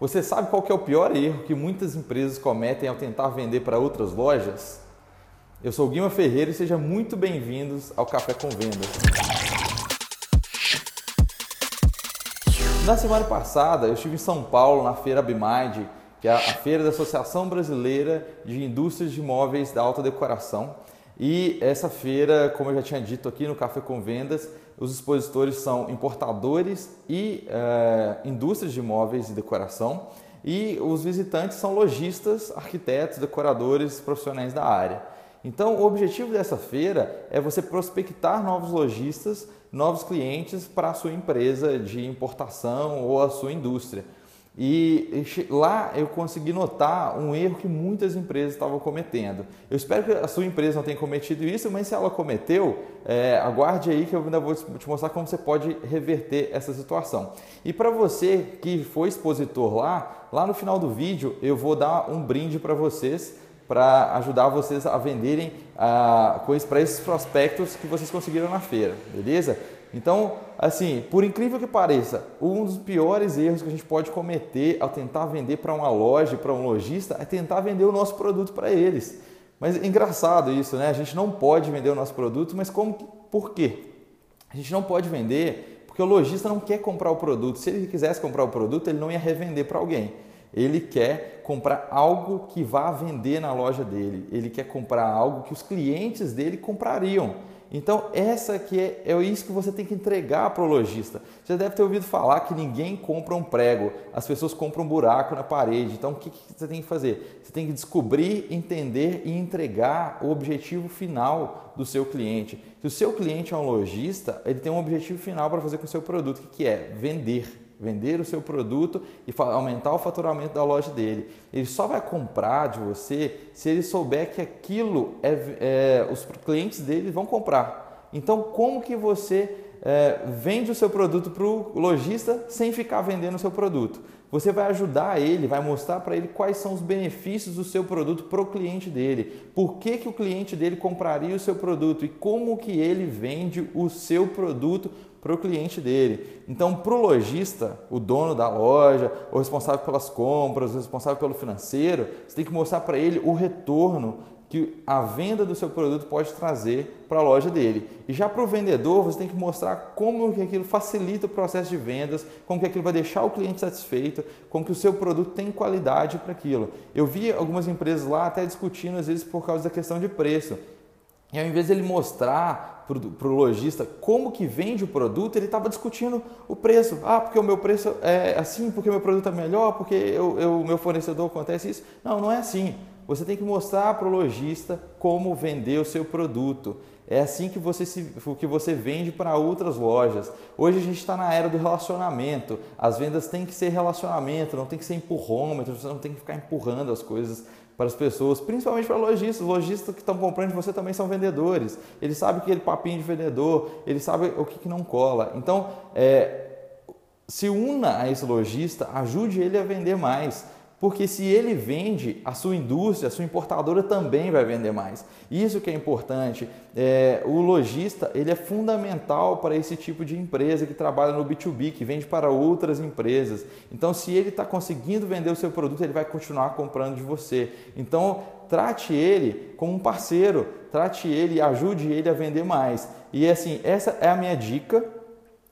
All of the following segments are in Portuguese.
Você sabe qual é o pior erro que muitas empresas cometem ao tentar vender para outras lojas? Eu sou Guima Ferreira e sejam muito bem-vindos ao Café com Vendas. Na semana passada eu estive em São Paulo na feira Abimind, que é a feira da Associação Brasileira de Indústrias de Imóveis da Alta Decoração. E essa feira, como eu já tinha dito aqui no Café com Vendas, os expositores são importadores e é, indústrias de imóveis e decoração, e os visitantes são lojistas, arquitetos, decoradores, profissionais da área. Então, o objetivo dessa feira é você prospectar novos lojistas, novos clientes para a sua empresa de importação ou a sua indústria. E lá eu consegui notar um erro que muitas empresas estavam cometendo. Eu espero que a sua empresa não tenha cometido isso, mas se ela cometeu, é, aguarde aí que eu ainda vou te mostrar como você pode reverter essa situação. E para você que foi expositor lá, lá no final do vídeo eu vou dar um brinde para vocês para ajudar vocês a venderem ah, coisas para esses prospectos que vocês conseguiram na feira, beleza? Então, assim, por incrível que pareça, um dos piores erros que a gente pode cometer ao tentar vender para uma loja, para um lojista, é tentar vender o nosso produto para eles. Mas é engraçado isso, né? A gente não pode vender o nosso produto, mas como, por quê? A gente não pode vender porque o lojista não quer comprar o produto. Se ele quisesse comprar o produto, ele não ia revender para alguém. Ele quer comprar algo que vá vender na loja dele. Ele quer comprar algo que os clientes dele comprariam. Então, essa que é, é isso que você tem que entregar para o lojista. Você deve ter ouvido falar que ninguém compra um prego, as pessoas compram um buraco na parede. Então, o que, que você tem que fazer? Você tem que descobrir, entender e entregar o objetivo final do seu cliente. Se o seu cliente é um lojista, ele tem um objetivo final para fazer com o seu produto, que é vender vender o seu produto e aumentar o faturamento da loja dele. Ele só vai comprar de você se ele souber que aquilo é, é os clientes dele vão comprar. Então, como que você é, vende o seu produto para o lojista sem ficar vendendo o seu produto? Você vai ajudar ele, vai mostrar para ele quais são os benefícios do seu produto para o cliente dele. Por que, que o cliente dele compraria o seu produto e como que ele vende o seu produto para o cliente dele. Então, para o lojista, o dono da loja, o responsável pelas compras, o responsável pelo financeiro, você tem que mostrar para ele o retorno que a venda do seu produto pode trazer para a loja dele. E já para o vendedor, você tem que mostrar como que aquilo facilita o processo de vendas, como que aquilo vai deixar o cliente satisfeito, como que o seu produto tem qualidade para aquilo. Eu vi algumas empresas lá até discutindo às vezes por causa da questão de preço. E ao invés de ele mostrar para o lojista como que vende o produto, ele estava discutindo o preço. Ah, porque o meu preço é assim, porque o meu produto é melhor, porque o meu fornecedor acontece isso. Não, não é assim. Você tem que mostrar para o lojista como vender o seu produto. É assim que você, se, que você vende para outras lojas. Hoje a gente está na era do relacionamento. As vendas têm que ser relacionamento, não tem que ser empurrômetro, você não tem que ficar empurrando as coisas para as pessoas, principalmente para lojistas. Lojistas que estão comprando de você também são vendedores. Eles sabem aquele papinho de vendedor, eles sabem o que, que não cola. Então, é, se una a esse lojista, ajude ele a vender mais. Porque se ele vende, a sua indústria, a sua importadora também vai vender mais. Isso que é importante. É, o lojista ele é fundamental para esse tipo de empresa que trabalha no B2B, que vende para outras empresas. Então, se ele está conseguindo vender o seu produto, ele vai continuar comprando de você. Então, trate ele como um parceiro, trate ele ajude ele a vender mais. E assim, essa é a minha dica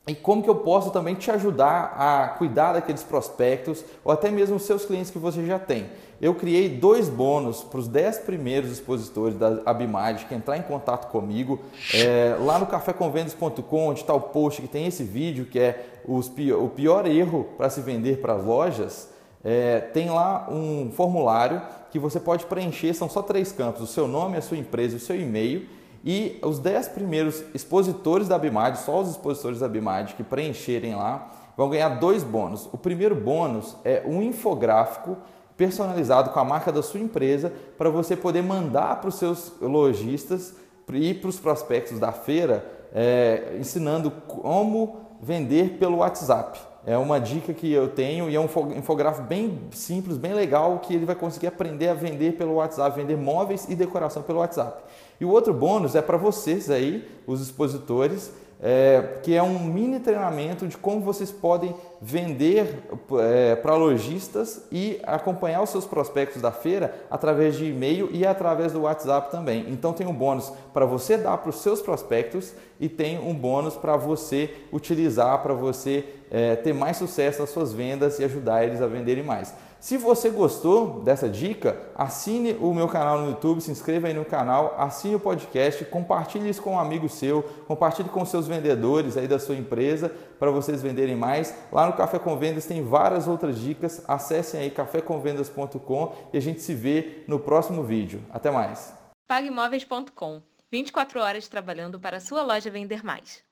e como que eu posso também te ajudar a cuidar daqueles prospectos ou até mesmo os seus clientes que você já tem. Eu criei dois bônus para os 10 primeiros expositores da Abimad que entrar em contato comigo. É, lá no cafécomvendas.com, onde está o post que tem esse vídeo, que é os, o pior erro para se vender para as lojas, é, tem lá um formulário que você pode preencher, são só três campos, o seu nome, a sua empresa, o seu e-mail e os 10 primeiros expositores da BIMAD, só os expositores da BIMAD que preencherem lá, vão ganhar dois bônus. O primeiro bônus é um infográfico personalizado com a marca da sua empresa para você poder mandar para os seus lojistas e para os prospectos da feira, é, ensinando como vender pelo WhatsApp. É uma dica que eu tenho e é um infográfico bem simples, bem legal, que ele vai conseguir aprender a vender pelo WhatsApp, vender móveis e decoração pelo WhatsApp. E o outro bônus é para vocês aí, os expositores, é, que é um mini treinamento de como vocês podem vender é, para lojistas e acompanhar os seus prospectos da feira através de e-mail e através do WhatsApp também. Então tem um bônus para você dar para os seus prospectos e tem um bônus para você utilizar para você é, ter mais sucesso nas suas vendas e ajudar eles a venderem mais. Se você gostou dessa dica, assine o meu canal no YouTube, se inscreva aí no canal, assine o podcast, compartilhe isso com um amigo seu, compartilhe com seus vendedores aí da sua empresa para vocês venderem mais. Lá no Café com Vendas tem várias outras dicas. Acessem aí cafécomvendas.com e a gente se vê no próximo vídeo. Até mais. Paguemóveis.com 24 horas trabalhando para sua loja vender mais.